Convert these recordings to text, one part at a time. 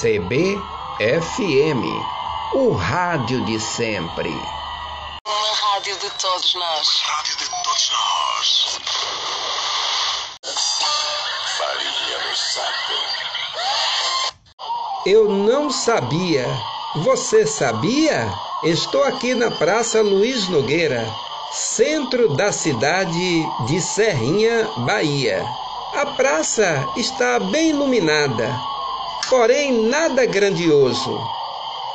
CBFM, o rádio de sempre. Uma rádio de todos nós. Rádio de todos nós. Farinha no saco. Eu não sabia. Você sabia? Estou aqui na Praça Luiz Nogueira, centro da cidade de Serrinha, Bahia. A praça está bem iluminada, porém nada grandioso.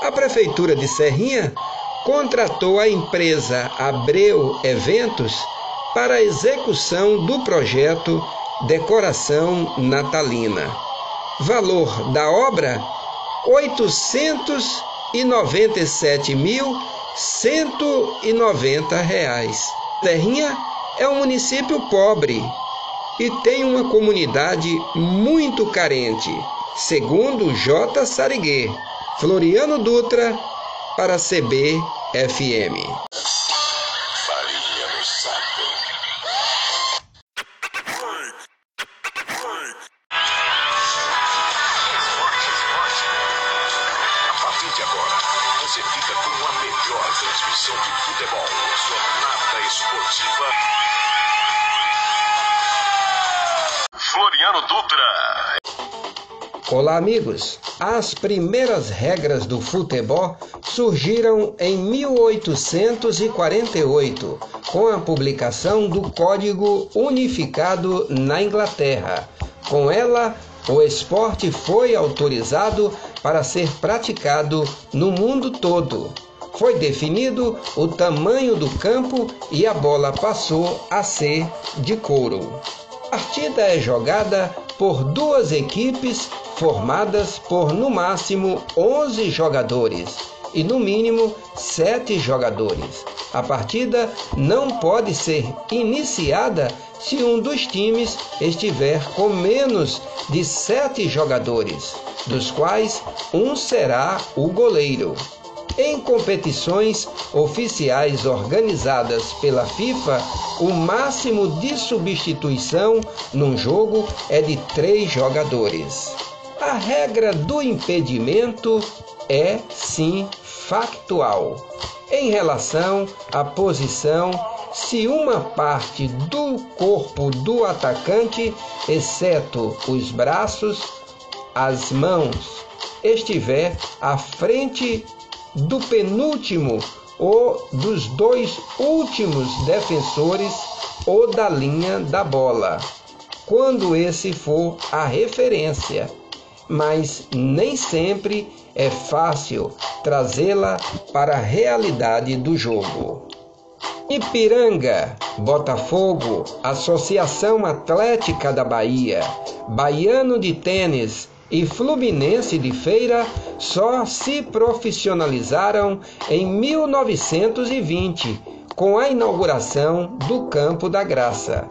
A Prefeitura de Serrinha contratou a empresa Abreu Eventos para a execução do projeto Decoração Natalina. Valor da obra: R$ 897.190. Serrinha é um município pobre e tem uma comunidade muito carente, segundo J. Sariguê. Floriano Dutra para CBFM. Esportiva. Floriano Dutra. Olá, amigos! As primeiras regras do futebol surgiram em 1848, com a publicação do Código Unificado na Inglaterra. Com ela, o esporte foi autorizado para ser praticado no mundo todo. Foi definido o tamanho do campo e a bola passou a ser de couro. A partida é jogada por duas equipes formadas por no máximo 11 jogadores e no mínimo 7 jogadores. A partida não pode ser iniciada se um dos times estiver com menos de 7 jogadores, dos quais um será o goleiro. Em competições oficiais organizadas pela FIFA, o máximo de substituição num jogo é de três jogadores. A regra do impedimento é, sim, factual. Em relação à posição, se uma parte do corpo do atacante, exceto os braços, as mãos, estiver à frente do penúltimo ou dos dois últimos defensores ou da linha da bola, quando esse for a referência. Mas nem sempre é fácil trazê-la para a realidade do jogo. Ipiranga, Botafogo, Associação Atlética da Bahia, Baiano de Tênis e Fluminense de Feira só se profissionalizaram em 1920, com a inauguração do Campo da Graça.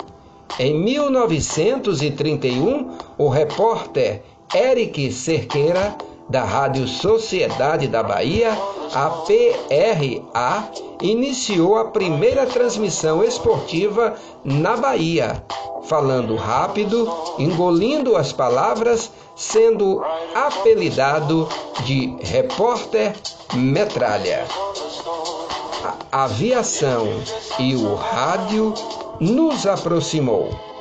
Em 1931, o repórter Eric Cerqueira, da Rádio Sociedade da Bahia, a PRA, iniciou a primeira transmissão esportiva na Bahia, falando rápido, engolindo as palavras, sendo apelidado de repórter metralha. A aviação e o rádio nos aproximou.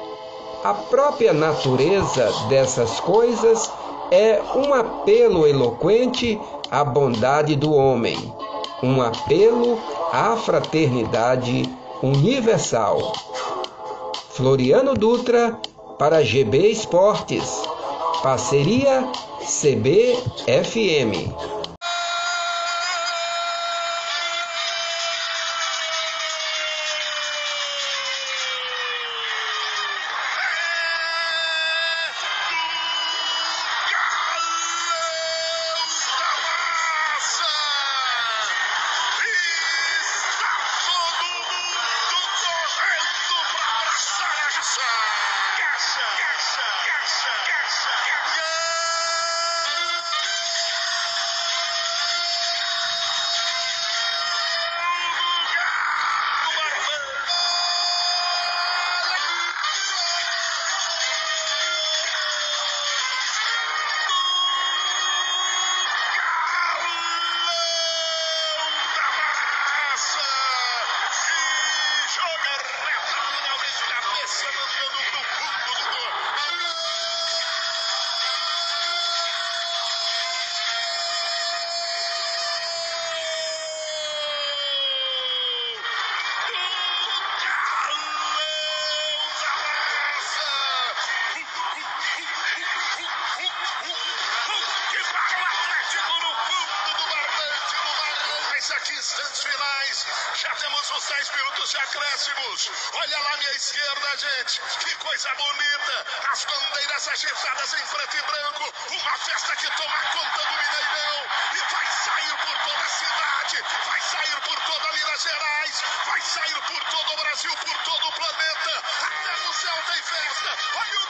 A própria natureza dessas coisas é um apelo eloquente à bondade do homem, um apelo à fraternidade universal. Floriano Dutra para GB Esportes. Parceria CBFM. cabeça, mandando pro fundo do gol. Sete instantes finais. Já temos os 10 minutos de acréscimos. Olha lá minha esquerda, gente. Que coisa bonita. As bandeiras agitadas em preto e branco. Uma festa que toma conta do Mineirão. E vai sair por toda a cidade. Vai sair por toda Minas Gerais. Vai sair por todo o Brasil, por todo o planeta. Até no céu tem festa. Olha o